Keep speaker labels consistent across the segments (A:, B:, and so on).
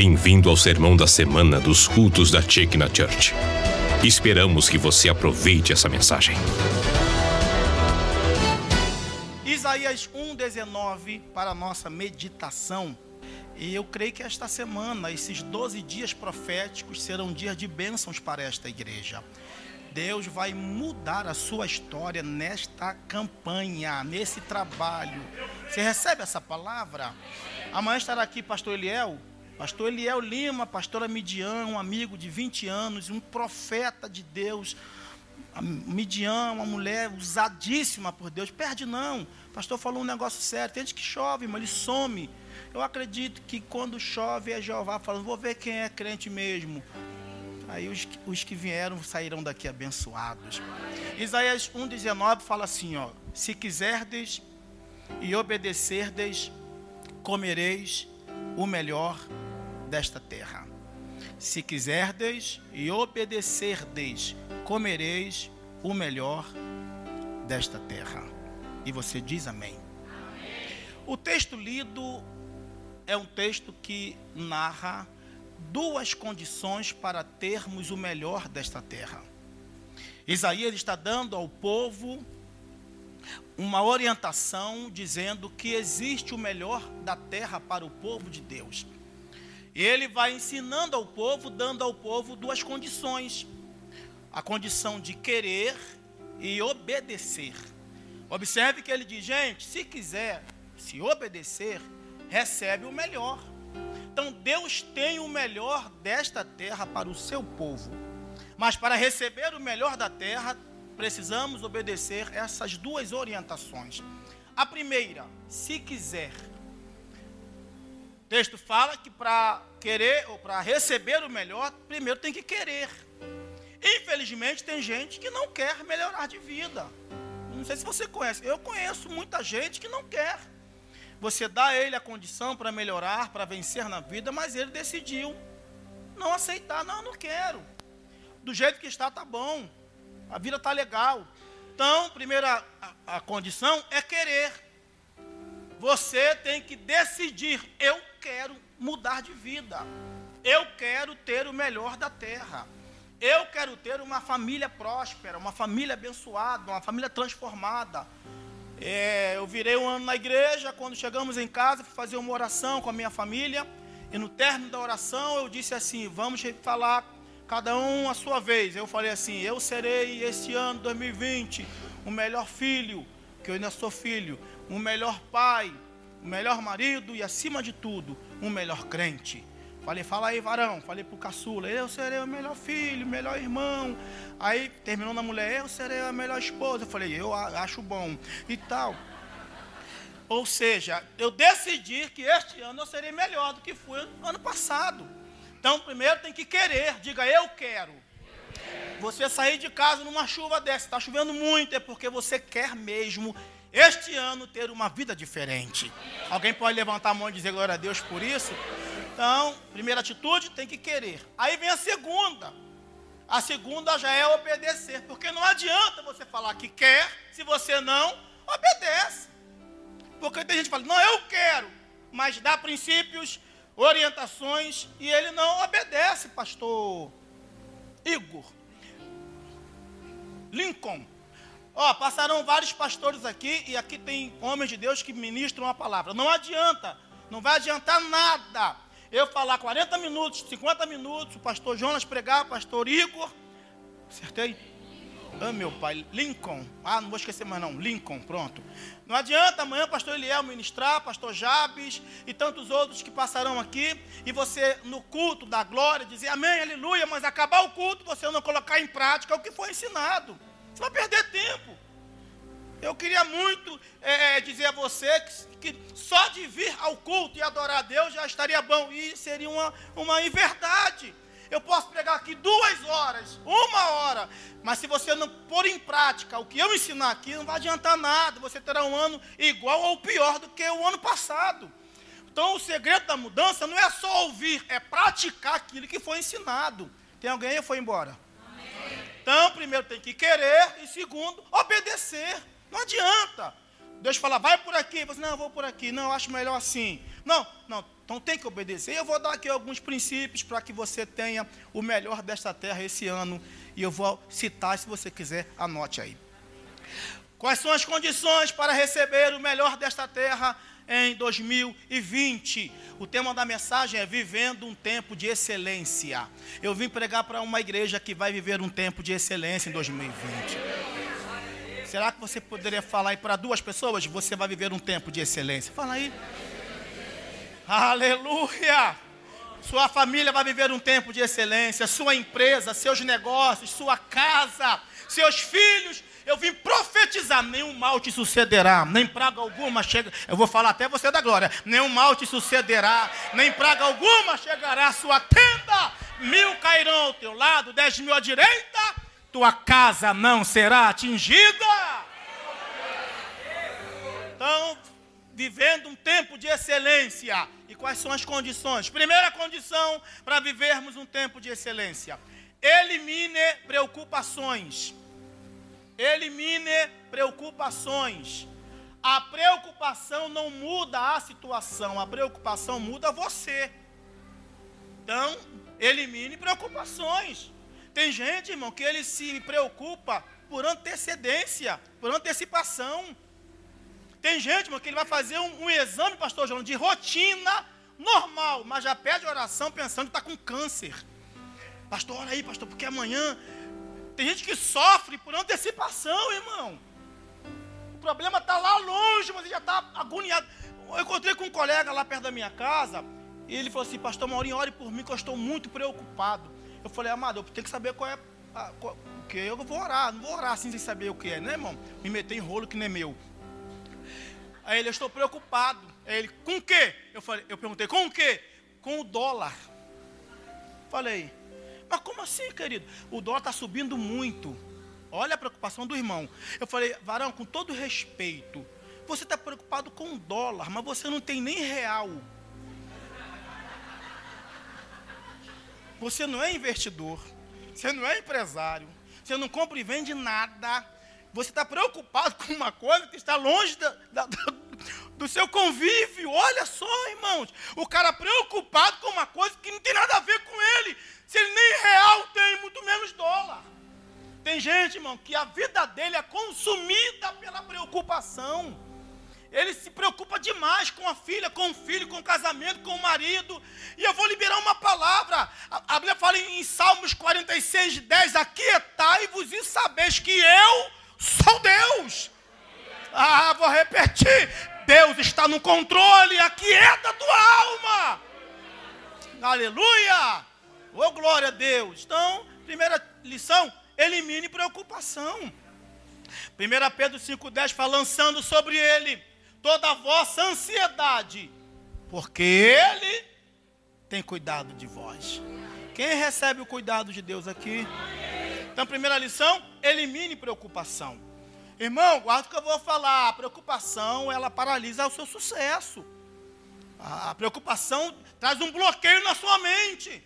A: Bem-vindo ao sermão da semana dos cultos da Chekna Church. Esperamos que você aproveite essa mensagem.
B: Isaías 1,19 para a nossa meditação. E eu creio que esta semana, esses 12 dias proféticos, serão dias de bênçãos para esta igreja. Deus vai mudar a sua história nesta campanha, nesse trabalho. Você recebe essa palavra? Amanhã estará aqui pastor Eliel, pastor Eliel Lima, pastora Midian, um amigo de 20 anos, um profeta de Deus. Midian, uma mulher usadíssima por Deus, perde não. O pastor falou um negócio sério, tem gente que chove, mas ele some. Eu acredito que quando chove é Jeová falando, vou ver quem é crente mesmo. Aí os, os que vieram sairão daqui abençoados. Isaías 1,19 fala assim: ó, se quiserdes e obedecerdes, comereis o melhor desta terra. Se quiserdes e obedecerdes, comereis o melhor desta terra. E você diz amém. amém. O texto lido é um texto que narra duas condições para termos o melhor desta terra. Isaías está dando ao povo uma orientação dizendo que existe o melhor da terra para o povo de Deus. E ele vai ensinando ao povo, dando ao povo duas condições: a condição de querer e obedecer. Observe que ele diz: gente, se quiser se obedecer, recebe o melhor. Então Deus tem o melhor desta terra para o seu povo. Mas para receber o melhor da terra, precisamos obedecer essas duas orientações. A primeira, se quiser. O texto fala que para querer ou para receber o melhor, primeiro tem que querer. Infelizmente tem gente que não quer melhorar de vida. Não sei se você conhece. Eu conheço muita gente que não quer. Você dá a ele a condição para melhorar, para vencer na vida, mas ele decidiu não aceitar. Não, não quero. Do jeito que está, tá bom. A vida tá legal. Então, primeira a, a condição é querer. Você tem que decidir. Eu quero mudar de vida. Eu quero ter o melhor da terra. Eu quero ter uma família próspera, uma família abençoada, uma família transformada. É, eu virei um ano na igreja, quando chegamos em casa, fui fazer uma oração com a minha família. E no término da oração eu disse assim: vamos falar cada um a sua vez. Eu falei assim: eu serei este ano 2020 o melhor filho, que eu ainda sou filho, o melhor pai, o melhor marido e acima de tudo, um melhor crente. Falei, fala aí, varão. Falei pro caçula, eu serei o melhor filho, o melhor irmão. Aí terminou na mulher, eu serei a melhor esposa. Eu falei, eu acho bom. E tal. Ou seja, eu decidi que este ano eu serei melhor do que fui ano passado. Então, primeiro tem que querer. Diga, eu quero. Você sair de casa numa chuva dessa, está chovendo muito, é porque você quer mesmo este ano ter uma vida diferente. Alguém pode levantar a mão e dizer glória a Deus por isso? Então, primeira atitude tem que querer. Aí vem a segunda. A segunda já é obedecer, porque não adianta você falar que quer se você não obedece. Porque tem gente que fala, não, eu quero, mas dá princípios, orientações e ele não obedece, pastor Igor. Lincoln. Ó, passaram vários pastores aqui e aqui tem homens de Deus que ministram a palavra. Não adianta, não vai adiantar nada eu falar 40 minutos, 50 minutos, o pastor Jonas pregar, o pastor Igor, acertei? Ah, meu pai, Lincoln. Ah, não vou esquecer mais não, Lincoln, pronto. Não adianta amanhã pastor Eliel ministrar, pastor Jabes e tantos outros que passarão aqui, e você no culto da glória dizer amém, aleluia, mas acabar o culto, você não colocar em prática o que foi ensinado. Você vai perder tempo. Eu queria muito é, é, dizer a você que, que, só de vir ao culto e adorar a Deus já estaria bom. E seria uma, uma inverdade. Eu posso pregar aqui duas horas, uma hora, mas se você não pôr em prática o que eu ensinar aqui, não vai adiantar nada. Você terá um ano igual ou pior do que o ano passado. Então, o segredo da mudança não é só ouvir, é praticar aquilo que foi ensinado. Tem alguém aí foi embora? Amém. Então, primeiro tem que querer e segundo, obedecer. Não adianta. Deus fala, vai por aqui. Você, não, eu vou por aqui. Não, eu acho melhor assim. Não, não, então tem que obedecer. Eu vou dar aqui alguns princípios para que você tenha o melhor desta terra esse ano. E eu vou citar, se você quiser, anote aí. Quais são as condições para receber o melhor desta terra em 2020? O tema da mensagem é Vivendo um Tempo de Excelência. Eu vim pregar para uma igreja que vai viver um tempo de excelência em 2020. Será que você poderia falar aí para duas pessoas? Você vai viver um tempo de excelência. Fala aí. Aleluia! Sua família vai viver um tempo de excelência, sua empresa, seus negócios, sua casa, seus filhos. Eu vim profetizar: nenhum mal te sucederá, nem praga alguma chega. Eu vou falar até você da glória: nenhum mal te sucederá, nem praga alguma chegará à sua tenda. Mil cairão ao teu lado, dez mil à direita, tua casa não será atingida. Vivendo um tempo de excelência. E quais são as condições? Primeira condição para vivermos um tempo de excelência: elimine preocupações. Elimine preocupações. A preocupação não muda a situação, a preocupação muda você. Então, elimine preocupações. Tem gente, irmão, que ele se preocupa por antecedência, por antecipação. Tem gente, irmão, que ele vai fazer um, um exame, pastor João, de rotina normal, mas já pede oração pensando que está com câncer. Pastor, olha aí, pastor, porque amanhã. Tem gente que sofre por antecipação, irmão. O problema está lá longe, mas ele já está agoniado. Eu encontrei com um colega lá perto da minha casa, e ele falou assim: Pastor Maurinho, ore por mim, que eu estou muito preocupado. Eu falei, amado, eu tenho que saber qual é a, qual, o que eu vou orar. Não vou orar assim sem saber o que é, né, irmão? Me meter em rolo que nem meu. Aí ele, eu estou preocupado. Aí ele, com o quê? Eu, falei, eu perguntei, com o quê? Com o dólar. Falei, mas como assim, querido? O dólar está subindo muito. Olha a preocupação do irmão. Eu falei, varão, com todo respeito, você está preocupado com o dólar, mas você não tem nem real. Você não é investidor, você não é empresário, você não compra e vende nada. Você está preocupado com uma coisa que está longe da, da, do seu convívio. Olha só, irmãos. O cara preocupado com uma coisa que não tem nada a ver com ele. Se ele nem real tem, muito menos dólar. Tem gente, irmão, que a vida dele é consumida pela preocupação. Ele se preocupa demais com a filha, com o filho, com o casamento, com o marido. E eu vou liberar uma palavra. A, Bíblia fala em, Salmos 46, 10: Aquietai-vos e sabeis que eu sou Deus. Ah, vou repetir. Deus está no controle. Aquieta a tua alma. Aleluia. Oh, glória a Deus. Então, primeira lição: elimine preocupação. 1 Pedro 5,10 fala, lançando sobre ele toda a vossa ansiedade, porque Ele tem cuidado de vós. Quem recebe o cuidado de Deus aqui? Então, primeira lição: elimine preocupação. Irmão, guarda o que eu vou falar. A preocupação, ela paralisa o seu sucesso. A preocupação traz um bloqueio na sua mente.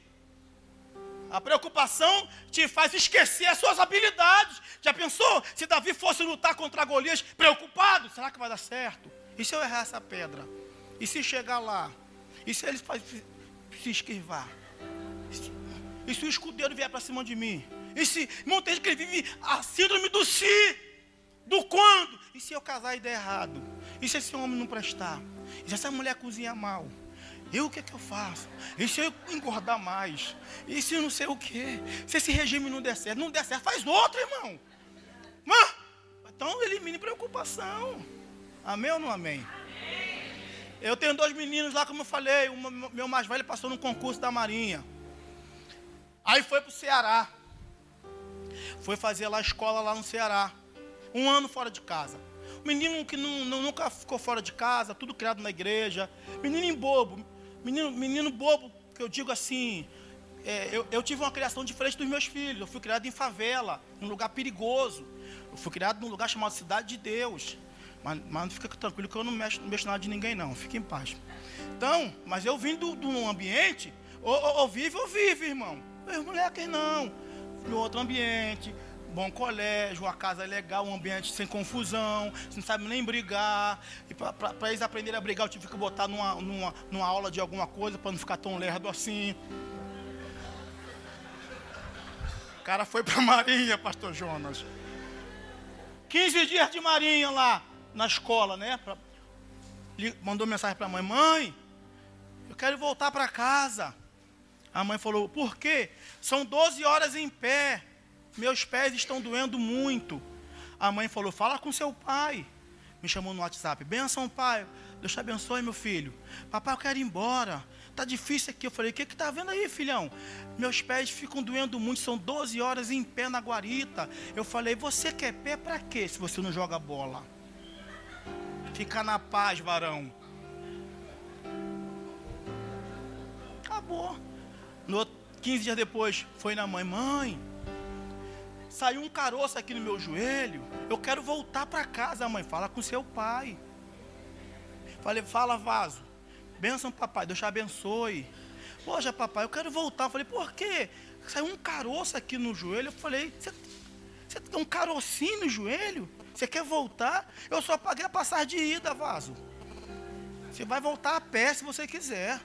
B: A preocupação te faz esquecer as suas habilidades. Já pensou se Davi fosse lutar contra Golias preocupado? Será que vai dar certo? E se eu errar essa pedra? E se chegar lá? E se ele se esquivar? E se o escudeiro vier para cima de mim? E se, irmão, tem que vive a síndrome do si, do quando? E se eu casar e der errado? E se esse homem não prestar? E se essa mulher cozinha mal? Eu o que é que eu faço? E se eu engordar mais? E se não sei o que? Se esse regime não der certo? Não der certo, faz outro, irmão. Então elimine preocupação. Amém ou não amém? amém? Eu tenho dois meninos lá, como eu falei. O meu mais velho passou num concurso da Marinha. Aí foi para o Ceará. Foi fazer lá escola lá no Ceará. Um ano fora de casa. Menino que não, não, nunca ficou fora de casa, tudo criado na igreja. Menino bobo. Menino, menino bobo, que eu digo assim. É, eu, eu tive uma criação diferente dos meus filhos. Eu fui criado em favela, em um lugar perigoso. Eu fui criado num lugar chamado Cidade de Deus. Mas, mas fica tranquilo que eu não mexo, não mexo nada de ninguém, não. Fique em paz. Então, mas eu vim de um ambiente, ou, ou, ou, vive ou vive, irmão. Os moleques não. No outro ambiente, bom colégio, uma casa legal, um ambiente sem confusão, você não sabe nem brigar. E para eles aprenderem a brigar, eu tive que botar numa, numa, numa aula de alguma coisa para não ficar tão lerdo assim. O cara foi para Marinha, pastor Jonas. 15 dias de Marinha lá na escola, né? Pra, mandou mensagem para a mãe: Mãe, eu quero voltar para casa. A mãe falou: Por quê? São 12 horas em pé. Meus pés estão doendo muito. A mãe falou: Fala com seu pai. Me chamou no WhatsApp: Benção, pai. Deus te abençoe, meu filho. Papai, eu quero ir embora. Tá difícil aqui. Eu falei: O que que tá vendo aí, filhão? Meus pés ficam doendo muito. São 12 horas em pé na guarita. Eu falei: Você quer pé para quê se você não joga bola? Fica na paz, varão. Acabou. No 15 dias depois, foi na mãe: Mãe saiu um caroço aqui no meu joelho, eu quero voltar para casa, mãe, fala com seu pai. Falei, fala, vaso. Benção, papai, Deus te abençoe. Poxa, papai, eu quero voltar. Falei, por quê? Saiu um caroço aqui no joelho. Eu falei, você tem um carocinho no joelho? Você quer voltar? Eu só paguei a passagem de ida, vaso. Você vai voltar a pé se você quiser.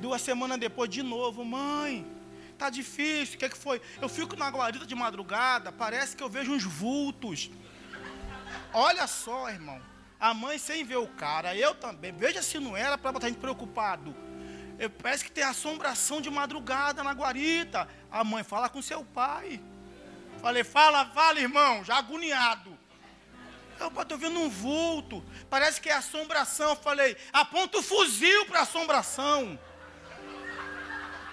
B: Duas semanas depois, de novo, mãe tá difícil, o que, é que foi? Eu fico na guarida de madrugada, parece que eu vejo uns vultos. Olha só, irmão. A mãe sem ver o cara, eu também. Veja se não era para botar a gente preocupado. Eu, parece que tem assombração de madrugada na guarita. A mãe fala com seu pai. Falei, fala, fala, irmão, já agoniado. Eu estou vendo um vulto. Parece que é assombração. Eu falei, aponta o fuzil para assombração.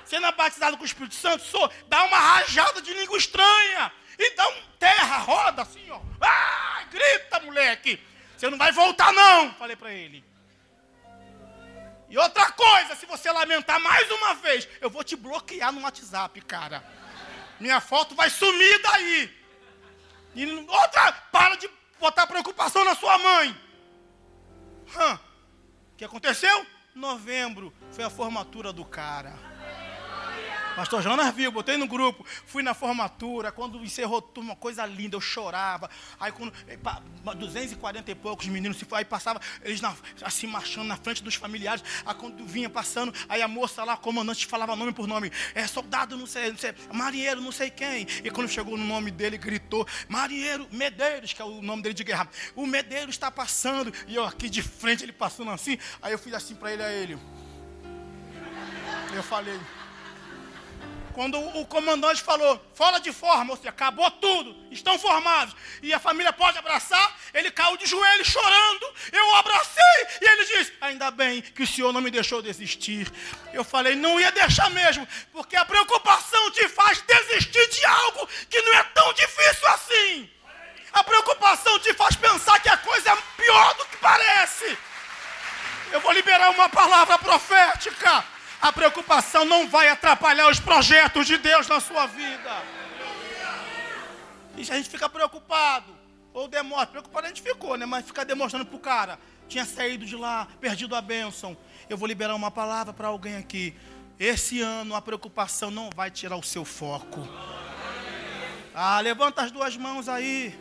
B: Você não é batizado com o Espírito Santo? Sou. Dá uma rajada de língua estranha. E dá um terra, roda assim, ó. Ah, grita, moleque. Você não vai voltar, não. Falei para ele. E outra coisa, se você lamentar mais uma vez, eu vou te bloquear no WhatsApp, cara. Minha foto vai sumir daí. E outra, para de botar preocupação na sua mãe. O que aconteceu? Novembro foi a formatura do cara. Pastor Jonas viu, botei no grupo, fui na formatura, quando encerrou tudo, uma coisa linda, eu chorava. Aí quando 240 eh, e poucos meninos se aí passava eles na, assim marchando na frente dos familiares. Aí quando vinha passando, aí a moça lá, a comandante falava nome por nome, é soldado, não sei, não sei, marinheiro, não sei quem. E quando chegou no nome dele, gritou: Marinheiro Medeiros, que é o nome dele de guerra. O Medeiros está passando. E eu aqui de frente, ele passando assim. Aí eu fiz assim para ele, a ele. Eu falei, quando o comandante falou, fora de forma, ou seja, acabou tudo, estão formados, e a família pode abraçar, ele caiu de joelho chorando, eu o abracei, e ele disse, ainda bem que o senhor não me deixou desistir. Eu falei, não ia deixar mesmo, porque a preocupação te faz desistir de algo que não é tão difícil assim. A preocupação te faz pensar que a coisa é pior do que parece. Eu vou liberar uma palavra profética a preocupação não vai atrapalhar os projetos de Deus na sua vida. E a gente fica preocupado, ou demora, preocupado a gente ficou, né? Mas ficar demonstrando para o cara, tinha saído de lá, perdido a bênção. Eu vou liberar uma palavra para alguém aqui. Esse ano a preocupação não vai tirar o seu foco. Ah, levanta as duas mãos aí.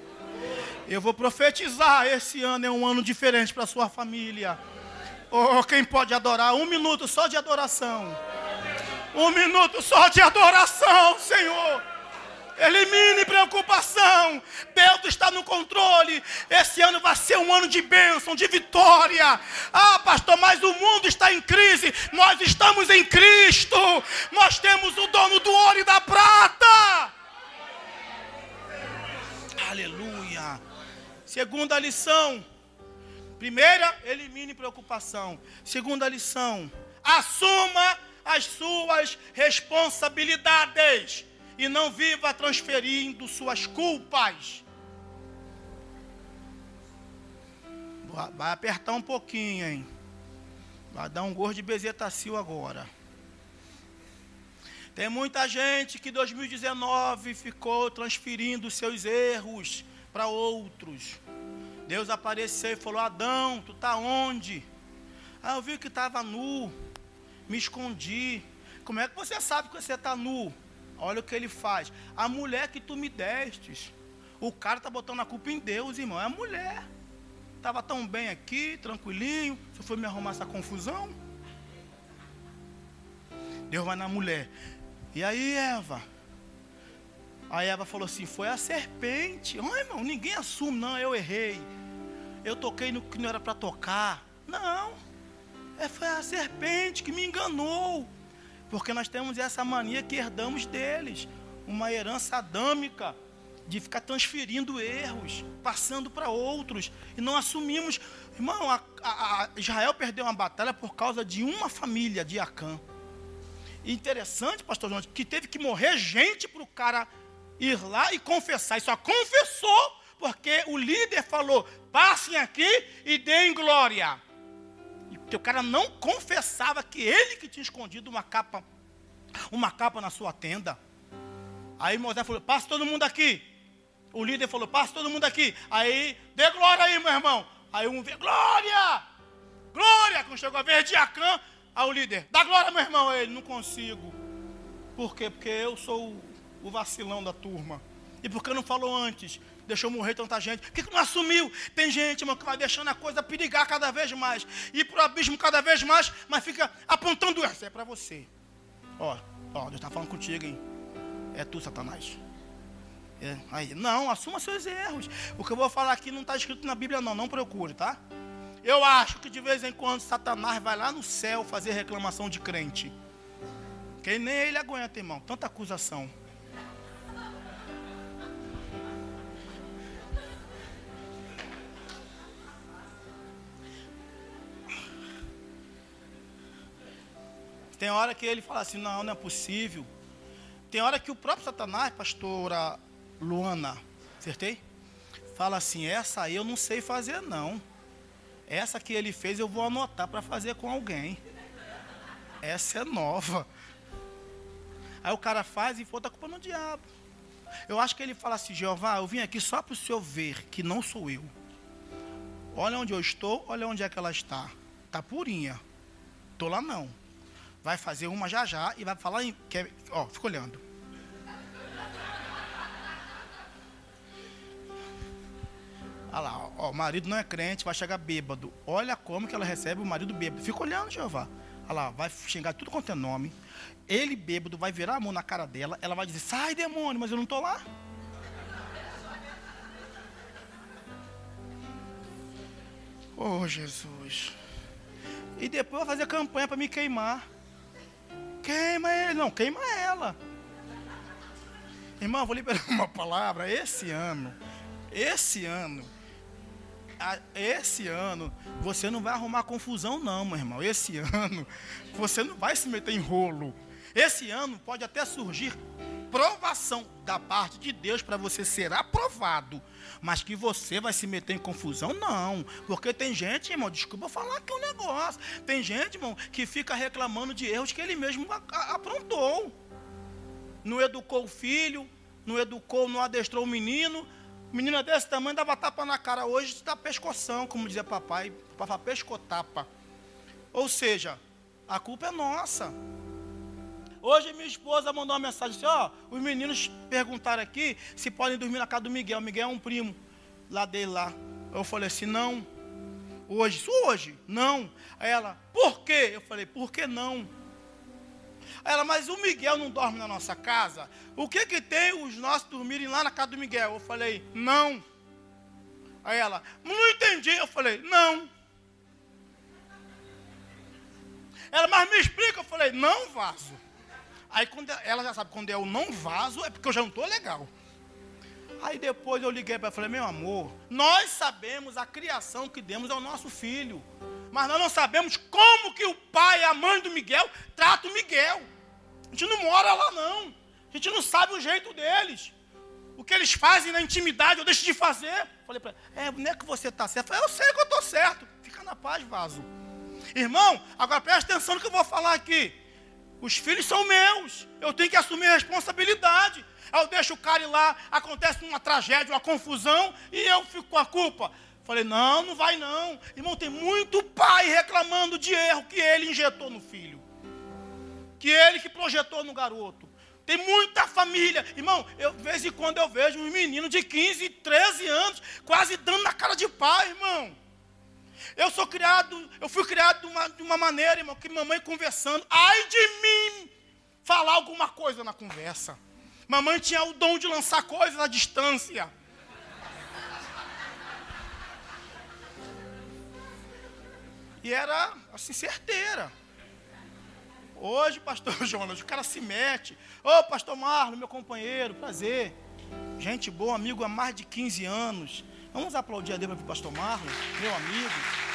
B: Eu vou profetizar. Esse ano é um ano diferente para sua família. Oh, quem pode adorar? Um minuto só de adoração. Um minuto só de adoração, Senhor. Elimine preocupação. Deus está no controle. Esse ano vai ser um ano de bênção, de vitória. Ah, pastor, mas o mundo está em crise. Nós estamos em Cristo. Nós temos o dono do ouro e da prata. Aleluia. Segunda lição. Primeira, elimine preocupação. Segunda lição, assuma as suas responsabilidades e não viva transferindo suas culpas. Vai apertar um pouquinho, hein? Vai dar um gosto de bezetacil agora. Tem muita gente que em 2019 ficou transferindo seus erros para outros. Deus apareceu e falou: Adão, tu está onde? Ah, eu vi que estava nu, me escondi. Como é que você sabe que você está nu? Olha o que ele faz. A mulher que tu me destes. O cara tá botando a culpa em Deus, irmão. É a mulher. Estava tão bem aqui, tranquilinho. Você foi me arrumar essa confusão? Deus vai na mulher. E aí, Eva? A Eva falou assim: Foi a serpente. Oh, irmão, ninguém assume, não. Eu errei. Eu toquei no que não era para tocar. Não. É, foi a serpente que me enganou. Porque nós temos essa mania que herdamos deles uma herança adâmica de ficar transferindo erros, passando para outros, e não assumimos. Irmão, a, a, a Israel perdeu uma batalha por causa de uma família de Acã. interessante, pastor João, que teve que morrer gente para o cara ir lá e confessar. E só confessou porque o líder falou: passem aqui e deem glória. Porque o cara não confessava que ele que tinha escondido uma capa, uma capa na sua tenda. Aí Moisés falou: passa todo mundo aqui. O líder falou: passa todo mundo aqui. Aí, dê glória aí, meu irmão. Aí um vê, glória! Glória! Quando chegou a vez de Acã, aí o líder, dá glória, meu irmão. Aí ele, não consigo. Por quê? Porque eu sou o, vacilão da turma. E por que não falou antes? deixou morrer tanta gente? Por que, não assumiu? Tem gente, irmão, que vai deixando a coisa perigar cada vez mais, ir para o abismo cada vez mais, mas fica apontando essa. É para você. Ó, ó, Deus está falando contigo, hein? É tu, Satanás. É, aí, não, assuma seus erros. O que eu vou falar aqui não está escrito na Bíblia, não. Não procure, tá? Eu acho que de vez em quando Satanás vai lá no céu fazer reclamação de crente. Que nem ele aguenta, irmão. Tanta acusação. Tem hora que ele fala assim, não, não é possível. Tem hora que o próprio Satanás, pastora Luana, acertei? Fala assim, essa aí eu não sei fazer não. Essa que ele fez eu vou anotar para fazer com alguém. Essa é nova. Aí o cara faz e bota a culpa no diabo. Eu acho que ele fala assim, Jeová, eu vim aqui só para o senhor ver que não sou eu. Olha onde eu estou, olha onde é que ela está. Está purinha. Estou lá não vai fazer uma já já e vai falar em. Quer, ó, fica olhando. Olha lá, ó, o marido não é crente, vai chegar bêbado. Olha como que ela recebe o marido bêbado. Fica olhando, Jeová. Olha lá, vai xingar tudo quanto é nome. Ele bêbado vai virar a mão na cara dela. Ela vai dizer: sai, demônio, mas eu não estou lá. Oh, Jesus. E depois vai fazer campanha para me queimar. Queima ele. Não, queima ela. Irmão, vou liberar uma palavra. Esse ano, esse ano, esse ano, você não vai arrumar confusão, não, meu irmão. Esse ano, você não vai se meter em rolo. Esse ano pode até surgir provação da parte de Deus para você ser aprovado. Mas que você vai se meter em confusão, não. Porque tem gente, irmão, desculpa falar aqui um negócio. Tem gente, irmão, que fica reclamando de erros que ele mesmo aprontou. Não educou o filho, não educou, não adestrou o menino. Menina desse tamanho dava tapa na cara. Hoje está pescoção, como dizia papai. Papai pescotapa. Ou seja, a culpa é nossa. Hoje minha esposa mandou uma mensagem assim, ó, os meninos perguntaram aqui se podem dormir na casa do Miguel. O Miguel é um primo lá dele lá. Eu falei assim, não. Hoje, hoje, não. Aí ela, por quê? Eu falei, por que não? Aí ela, mas o Miguel não dorme na nossa casa? O que que tem os nossos dormirem lá na casa do Miguel? Eu falei, não. Aí ela, não entendi. Eu falei, não. Ela, mas me explica. Eu falei, não, vaso. Aí quando ela já sabe quando é o não vaso, é porque eu já não estou legal. Aí depois eu liguei para ela e falei, meu amor, nós sabemos a criação que demos ao nosso filho. Mas nós não sabemos como que o pai e a mãe do Miguel tratam o Miguel. A gente não mora lá não. A gente não sabe o jeito deles. O que eles fazem na intimidade, eu deixo de fazer. Falei para ela, é, não é que você está certo. Eu, falei, eu sei que eu estou certo. Fica na paz, vaso. Irmão, agora preste atenção no que eu vou falar aqui. Os filhos são meus. Eu tenho que assumir a responsabilidade. Eu deixo o cara ir lá, acontece uma tragédia, uma confusão, e eu fico com a culpa. Falei, não, não vai não. Irmão, tem muito pai reclamando de erro que ele injetou no filho. Que ele que projetou no garoto. Tem muita família. Irmão, eu, de vez em quando eu vejo um menino de 15, 13 anos, quase dando na cara de pai, irmão. Eu sou criado, eu fui criado de uma, de uma maneira, irmão, que mamãe conversando, ai de mim, falar alguma coisa na conversa. Mamãe tinha o dom de lançar coisas à distância. E era assim, certeira. Hoje, pastor Jonas, o cara se mete. Ô, oh, pastor Marlon, meu companheiro, prazer. Gente boa, amigo há mais de 15 anos. Vamos aplaudir a Deus para o pastor Marlon, meu amigo.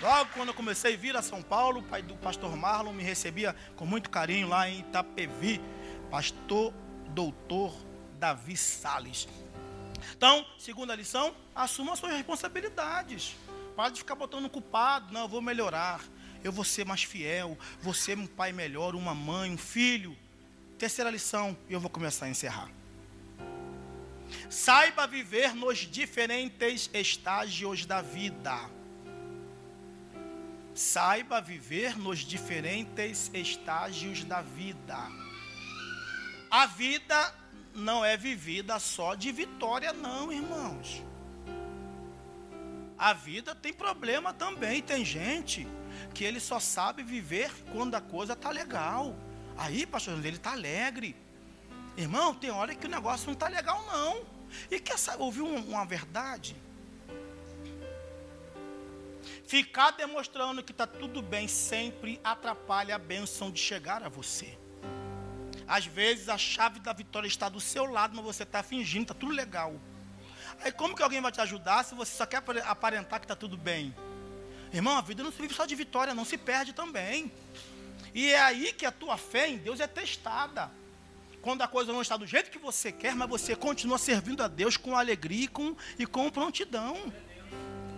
B: Logo quando eu comecei a vir a São Paulo, o pai do pastor Marlon me recebia com muito carinho lá em Itapevi. Pastor doutor Davi Sales. Então, segunda lição, assuma as suas responsabilidades. Para de ficar botando culpado. Não, eu vou melhorar. Eu vou ser mais fiel. Vou ser um pai melhor, uma mãe, um filho. Terceira lição, e eu vou começar a encerrar. Saiba viver nos diferentes estágios da vida. Saiba viver nos diferentes estágios da vida. A vida não é vivida só de vitória, não, irmãos. A vida tem problema também. Tem gente que ele só sabe viver quando a coisa está legal. Aí, pastor, ele está alegre. Irmão, tem hora que o negócio não está legal, não. E quer saber, ouvir uma verdade? Ficar demonstrando que está tudo bem sempre atrapalha a bênção de chegar a você. Às vezes a chave da vitória está do seu lado, mas você está fingindo, está tudo legal. Aí como que alguém vai te ajudar se você só quer aparentar que está tudo bem? Irmão, a vida não se vive só de vitória, não se perde também. E é aí que a tua fé em Deus é testada. Quando a coisa não está do jeito que você quer, mas você continua servindo a Deus com alegria e com, e com prontidão.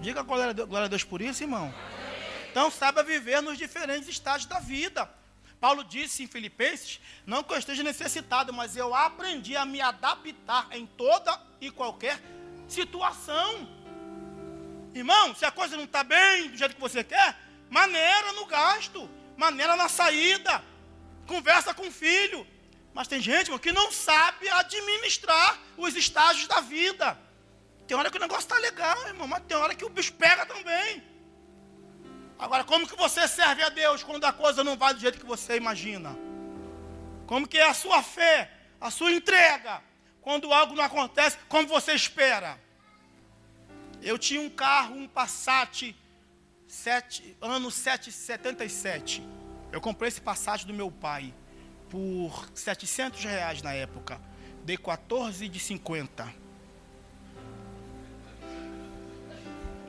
B: Diga glória a, Deus, por isso, irmão. Então saiba viver nos diferentes estágios da vida. Paulo disse em Filipenses: Não que eu esteja necessitado, mas eu aprendi a me adaptar em toda e qualquer situação. Irmão, se a coisa não está bem do jeito que você quer, maneira no gasto, maneira na saída, conversa com o filho. Mas tem gente irmão, que não sabe administrar os estágios da vida. Tem hora que o negócio está legal, irmão, mas tem hora que o bicho pega também. Agora, como que você serve a Deus quando a coisa não vai do jeito que você imagina? Como que é a sua fé, a sua entrega? quando algo não acontece como você espera. Eu tinha um carro, um Passat, sete, ano 777. Eu comprei esse Passat do meu pai por 700 reais na época. Dei 14 de 50.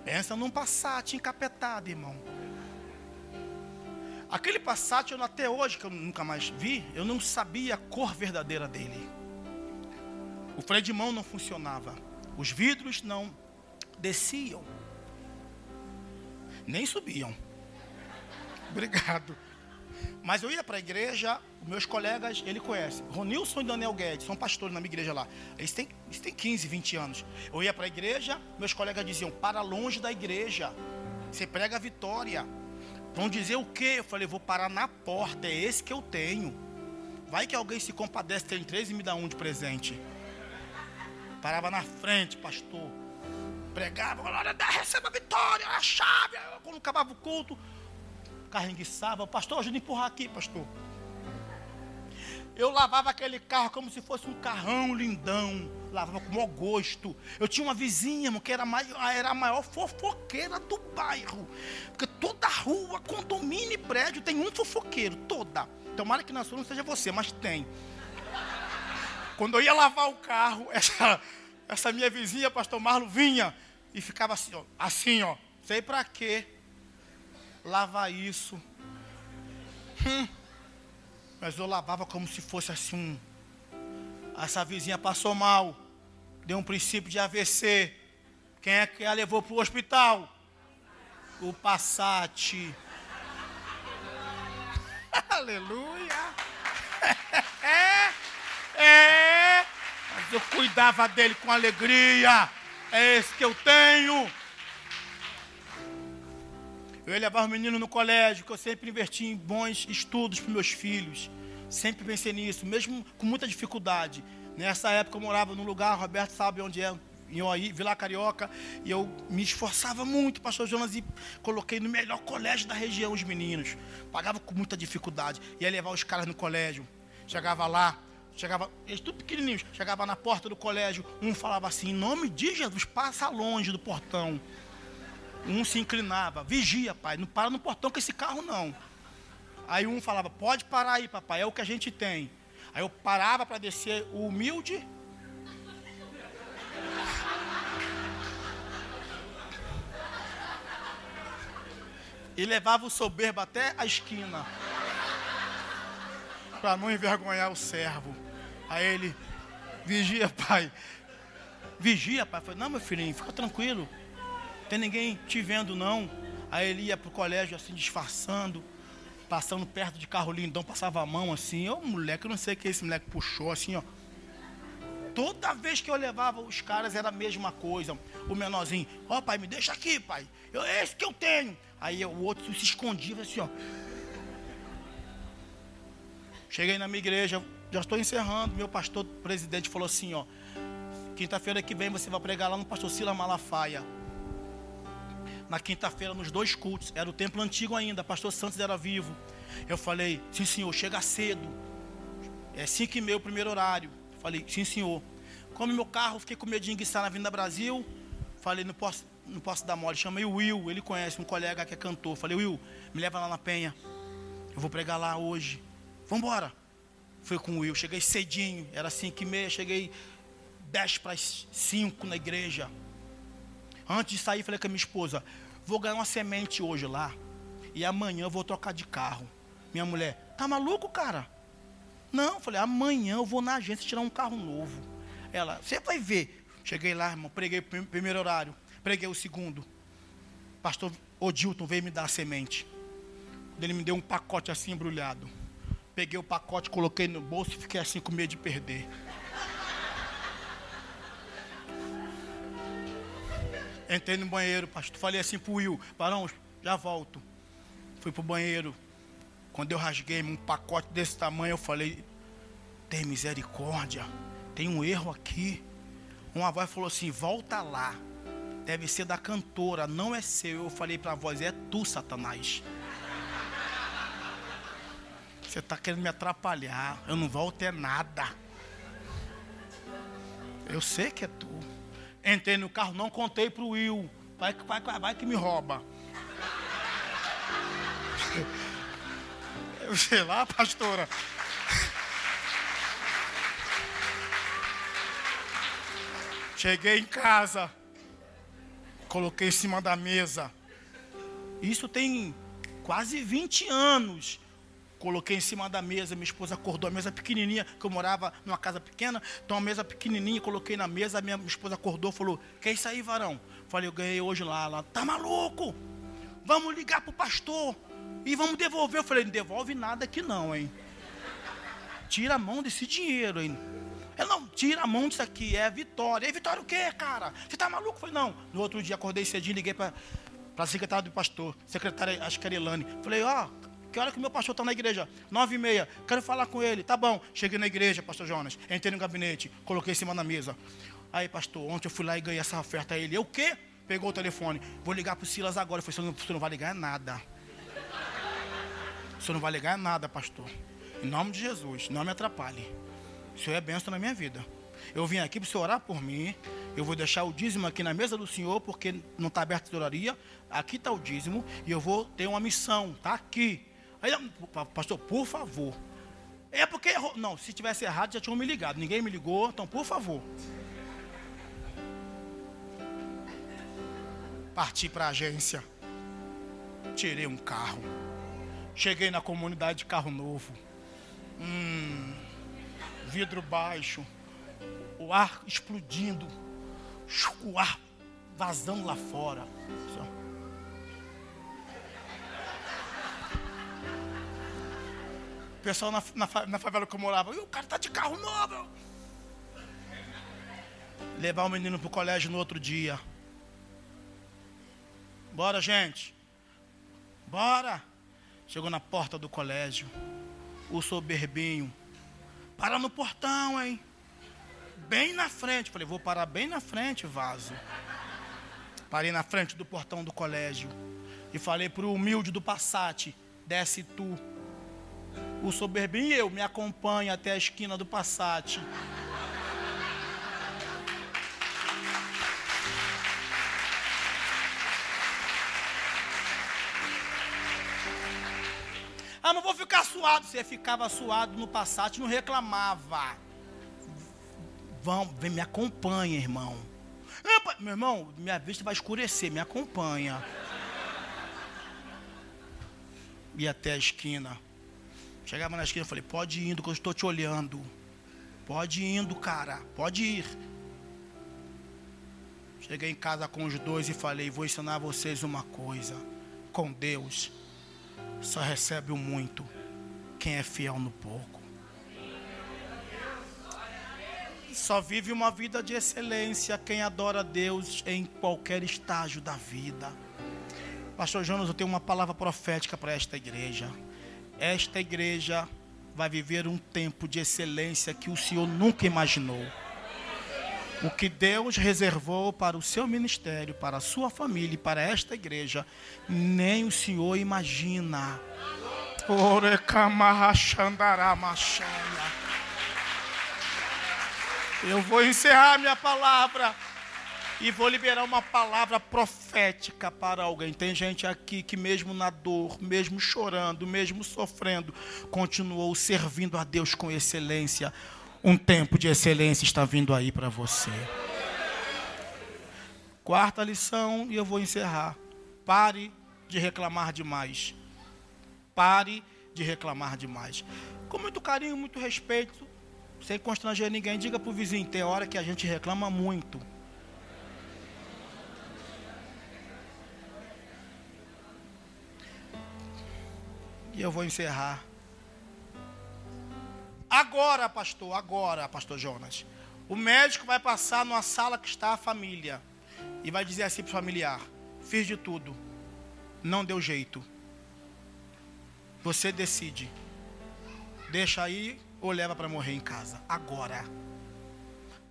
B: Pensa num Passat encapetado, irmão. Aquele Passat, eu, até hoje, que eu nunca mais vi, eu não sabia a cor verdadeira dele. O freio de mão não funcionava. Os vidros não desciam. Nem subiam. Obrigado. Mas eu ia para a igreja, meus colegas, ele conhece. Ronilson e Daniel Guedes, são pastores na minha igreja lá. Eles têm, eles têm 15, 20 anos. Eu ia para a igreja, meus colegas diziam, para longe da igreja. Você prega a vitória. Vão dizer o quê? Eu falei, vou parar na porta, é esse que eu tenho. Vai que alguém se compadece, tem três e me dá um de presente. Parava na frente, pastor. Pregava, glória a receba a vitória, a chave. Quando acabava o culto, carreguiçava. Pastor, ajuda a empurrar aqui, pastor. Eu lavava aquele carro como se fosse um carrão lindão. Lavava com mau gosto. Eu tinha uma vizinha, que era, era a maior fofoqueira do bairro. Porque toda rua, condomínio e prédio tem um fofoqueiro, toda. Tomara que na sua não seja você, mas tem. Quando eu ia lavar o carro, essa, essa minha vizinha, pastor Marlo, vinha e ficava assim, ó, assim, ó. Sei para quê? Lavar isso. Hum. Mas eu lavava como se fosse assim. Essa vizinha passou mal. Deu um princípio de AVC. Quem é que a levou para o hospital? O Passat. Aleluia. É. É, mas eu cuidava dele com alegria. É esse que eu tenho. Eu levar os meninos no colégio, que eu sempre investi em bons estudos para meus filhos. Sempre pensei nisso, mesmo com muita dificuldade. Nessa época eu morava num lugar, Roberto sabe onde é, em Oaí, Vila Carioca, e eu me esforçava muito, pastor Jonas, e coloquei no melhor colégio da região os meninos. Pagava com muita dificuldade. Ia levar os caras no colégio. Chegava lá, chegava, eles tudo pequenininhos, chegava na porta do colégio, um falava assim, em nome de Jesus, passa longe do portão. Um se inclinava, vigia, pai, não para no portão com esse carro não. Aí um falava, pode parar aí, papai, é o que a gente tem. Aí eu parava para descer o humilde. E levava o soberbo até a esquina. Para não envergonhar o servo. Aí ele, vigia, pai. Vigia, pai. Falei, não, meu filhinho, fica tranquilo. Tem ninguém te vendo, não. Aí ele ia pro colégio assim, disfarçando passando perto de carro lindão, passava a mão assim. Ô moleque, eu não sei o que esse moleque puxou assim, ó. Toda vez que eu levava os caras era a mesma coisa. O menorzinho, ó oh, pai, me deixa aqui, pai. É esse que eu tenho. Aí o outro se escondia assim, ó. Cheguei na minha igreja, já estou encerrando. Meu pastor presidente falou assim, ó. Quinta-feira que vem você vai pregar lá no pastor Sila Malafaia na quinta-feira nos dois cultos. Era o templo antigo ainda, pastor Santos era vivo. Eu falei, sim senhor, chega cedo. É cinco e meia o primeiro horário. Falei, sim senhor. Como meu carro, fiquei com medo de enguiçar na Vinda Brasil. Falei, não posso, não posso dar mole. Chamei o Will, ele conhece um colega que é cantor. Falei, Will, me leva lá na Penha. Eu vou pregar lá hoje. Vambora. Fui com o Will, cheguei cedinho, era cinco e meia, cheguei dez para cinco na igreja. Antes de sair, falei com a minha esposa: vou ganhar uma semente hoje lá. E amanhã eu vou trocar de carro. Minha mulher, tá maluco, cara? Não, falei, amanhã eu vou na agência tirar um carro novo. Ela, você vai ver. Cheguei lá, irmão, preguei o primeiro horário, preguei o segundo. Pastor Odilton veio me dar a semente. Ele me deu um pacote assim embrulhado. Peguei o pacote, coloquei no bolso e fiquei assim com medo de perder. Entrei no banheiro, pastor. Falei assim pro Will, Barão, já volto. Fui pro banheiro. Quando eu rasguei um pacote desse tamanho, eu falei, tem misericórdia, tem um erro aqui. Uma voz falou assim, volta lá. Deve ser da cantora, não é seu. Eu falei para a voz, é tu, Satanás. Você está querendo me atrapalhar. Eu não volto é nada. Eu sei que é tu. Entrei no carro, não contei para o Will. Vai, vai, vai que me rouba. Eu sei lá, pastora. Cheguei em casa, coloquei em cima da mesa. Isso tem quase 20 anos. Coloquei em cima da mesa, minha esposa acordou, a mesa pequenininha, que eu morava numa casa pequena, então a mesa pequenininha, coloquei na mesa, minha esposa acordou, falou, quer isso aí, varão? Falei, eu ganhei hoje lá, lá, tá maluco? Vamos ligar pro pastor e vamos devolver. Eu falei, não devolve nada aqui não, hein? Tira a mão desse dinheiro, hein? Eu não, tira a mão disso aqui, é vitória. É vitória o quê, cara? Você tá maluco? Eu falei, não. No outro dia acordei cedinho, liguei para a secretária do pastor, secretária, acho que era Elane. Falei, ó, oh, que hora que o meu pastor está na igreja? Nove e meia. Quero falar com ele. Tá bom. Cheguei na igreja, pastor Jonas. Entrei no gabinete. Coloquei em cima da mesa. Aí, pastor, ontem eu fui lá e ganhei essa oferta a ele. Eu o quê? Pegou o telefone. Vou ligar para o Silas agora. Eu falei, você não vai ligar nada. Você não vai ligar nada, pastor. Em nome de Jesus, não me atrapalhe. O Senhor é benção na minha vida. Eu vim aqui para o Senhor orar por mim. Eu vou deixar o dízimo aqui na mesa do Senhor, porque não está aberta a tesouraria. Aqui está o dízimo. E eu vou ter uma missão. Está aqui. Aí, pastor, por favor. É porque errou. Não, se tivesse errado, já tinham me ligado. Ninguém me ligou, então, por favor. Parti para a agência. Tirei um carro. Cheguei na comunidade de carro novo. Hum, vidro baixo. O ar explodindo. O ar vazando lá fora. O pessoal na, na, na favela que eu morava, o cara tá de carro novo. Levar o menino pro colégio no outro dia. Bora, gente. Bora! Chegou na porta do colégio. O soberbinho. Para no portão, hein? Bem na frente. Falei, vou parar bem na frente, vaso. Parei na frente do portão do colégio. E falei para o humilde do Passat: desce tu. O soberbinho e eu me acompanha até a esquina do Passat. Ah, mas vou ficar suado. Você ficava suado no Passat, não reclamava. Vão, vem, me acompanha, irmão. Meu irmão, minha vista vai escurecer, me acompanha. E até a esquina. Chegava na esquina, falei, pode ir indo, que eu estou te olhando. Pode ir indo, cara, pode ir. Cheguei em casa com os dois e falei, vou ensinar vocês uma coisa. Com Deus, só recebe o muito quem é fiel no pouco. Só vive uma vida de excelência quem adora a Deus em qualquer estágio da vida. Pastor Jonas, eu tenho uma palavra profética para esta igreja. Esta igreja vai viver um tempo de excelência que o Senhor nunca imaginou. O que Deus reservou para o seu ministério, para a sua família e para esta igreja, nem o Senhor imagina. Eu vou encerrar minha palavra e vou liberar uma palavra profética para alguém. Tem gente aqui que, mesmo na dor, mesmo chorando, mesmo sofrendo, continuou servindo a Deus com excelência. Um tempo de excelência está vindo aí para você. Quarta lição, e eu vou encerrar. Pare de reclamar demais. Pare de reclamar demais. Com muito carinho, muito respeito, sem constranger ninguém, diga para o vizinho: tem hora que a gente reclama muito. Eu vou encerrar. Agora, pastor, agora, pastor Jonas. O médico vai passar numa sala que está a família e vai dizer assim para o familiar: Fiz de tudo, não deu jeito. Você decide. Deixa aí ou leva para morrer em casa. Agora.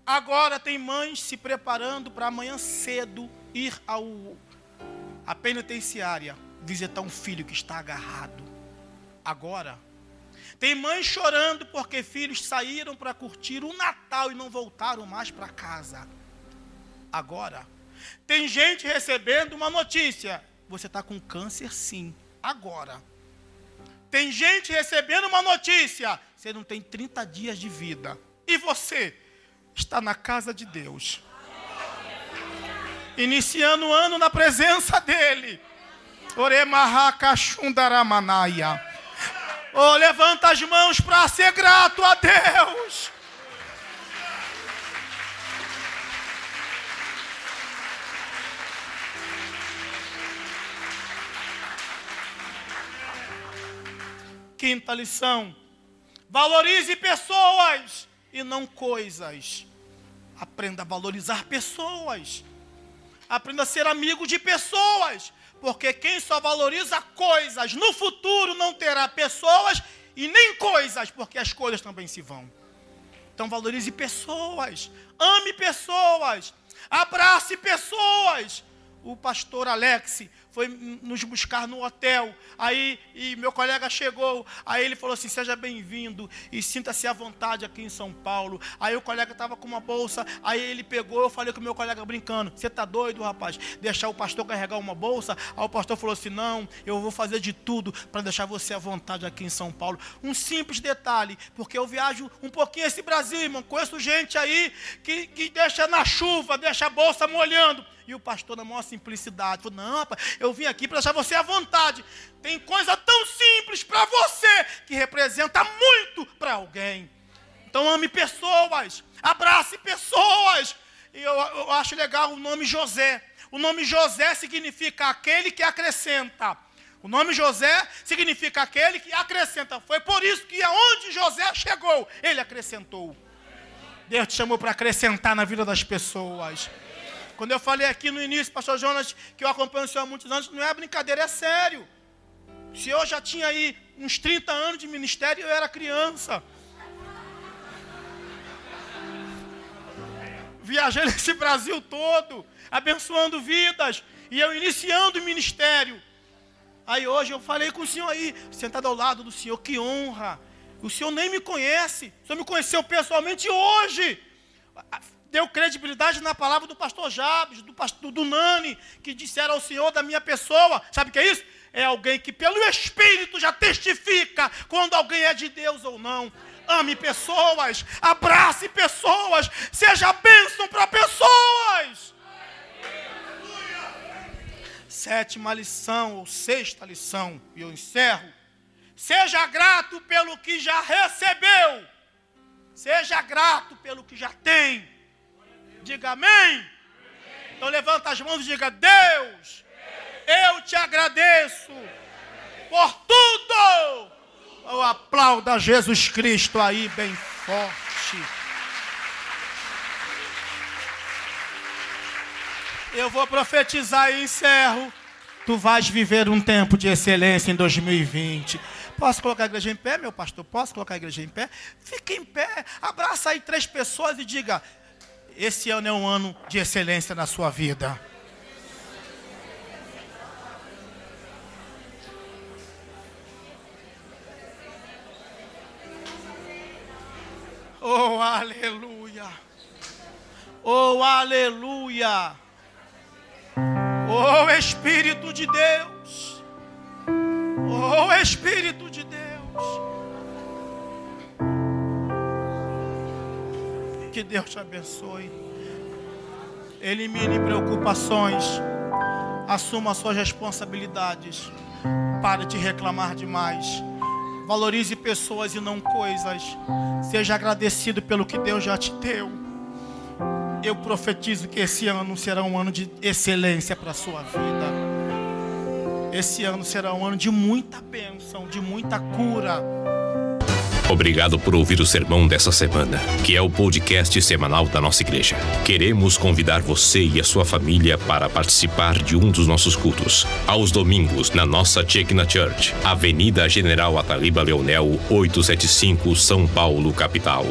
B: Agora tem mães se preparando para amanhã cedo ir ao a penitenciária visitar um filho que está agarrado agora. Tem mães chorando porque filhos saíram para curtir o Natal e não voltaram mais para casa. Agora. Tem gente recebendo uma notícia: você está com câncer, sim. Agora. Tem gente recebendo uma notícia: você não tem 30 dias de vida. E você está na casa de Deus. Iniciando o ano na presença dEle. Oremahakashundaramanaya. Oh, levanta as mãos para ser grato a Deus. Quinta lição: valorize pessoas e não coisas. Aprenda a valorizar pessoas. Aprenda a ser amigo de pessoas. Porque quem só valoriza coisas no futuro não terá pessoas e nem coisas, porque as coisas também se vão. Então valorize pessoas, ame pessoas, abrace pessoas. O pastor Alex foi nos buscar no hotel. Aí e meu colega chegou, aí ele falou assim: "Seja bem-vindo e sinta-se à vontade aqui em São Paulo". Aí o colega estava com uma bolsa, aí ele pegou, eu falei com o meu colega brincando: "Você tá doido, rapaz? Deixar o pastor carregar uma bolsa?". Aí o pastor falou assim: "Não, eu vou fazer de tudo para deixar você à vontade aqui em São Paulo". Um simples detalhe, porque eu viajo um pouquinho esse Brasil, irmão. Conheço gente aí que, que deixa na chuva, deixa a bolsa molhando. E o pastor, na maior simplicidade, falou: Não, rapaz, eu vim aqui para deixar você à vontade. Tem coisa tão simples para você que representa muito para alguém. Então ame pessoas, abrace pessoas. E eu, eu acho legal o nome José. O nome José significa aquele que acrescenta. O nome José significa aquele que acrescenta. Foi por isso que aonde José chegou, ele acrescentou. Deus te chamou para acrescentar na vida das pessoas. Quando eu falei aqui no início, pastor Jonas, que eu acompanho o senhor há muitos anos, não é brincadeira, é sério. O senhor já tinha aí uns 30 anos de ministério eu era criança. Viajei nesse Brasil todo, abençoando vidas, e eu iniciando o ministério. Aí hoje eu falei com o senhor aí, sentado ao lado do senhor, que honra. O senhor nem me conhece, o senhor me conheceu pessoalmente hoje. Deu credibilidade na palavra do pastor Jabes, do, pastor, do Nani, que disseram ao senhor da minha pessoa. Sabe o que é isso? É alguém que pelo Espírito já testifica quando alguém é de Deus ou não. Ame pessoas, abrace pessoas, seja bênção para pessoas. Sétima lição, ou sexta lição, e eu encerro. Seja grato pelo que já recebeu. Seja grato pelo que já tem. Diga amém. Então levanta as mãos e diga: Deus, eu te agradeço por tudo. Eu aplauda Jesus Cristo aí bem forte. Eu vou profetizar e encerro. Tu vais viver um tempo de excelência em 2020. Posso colocar a igreja em pé, meu pastor? Posso colocar a igreja em pé? Fique em pé, abraça aí três pessoas e diga: Esse ano é um ano de excelência na sua vida. Oh, aleluia. Oh, aleluia. Oh, Espírito de Deus. Oh, Espírito Que Deus te abençoe. Elimine preocupações. Assuma suas responsabilidades. Pare de reclamar demais. Valorize pessoas e não coisas. Seja agradecido pelo que Deus já te deu. Eu profetizo que esse ano será um ano de excelência para a sua vida. Esse ano será um ano de muita bênção, de muita cura.
A: Obrigado por ouvir o sermão dessa semana, que é o podcast semanal da nossa igreja. Queremos convidar você e a sua família para participar de um dos nossos cultos, aos domingos, na nossa Chekna Church, Avenida General Ataliba Leonel, 875, São Paulo, capital.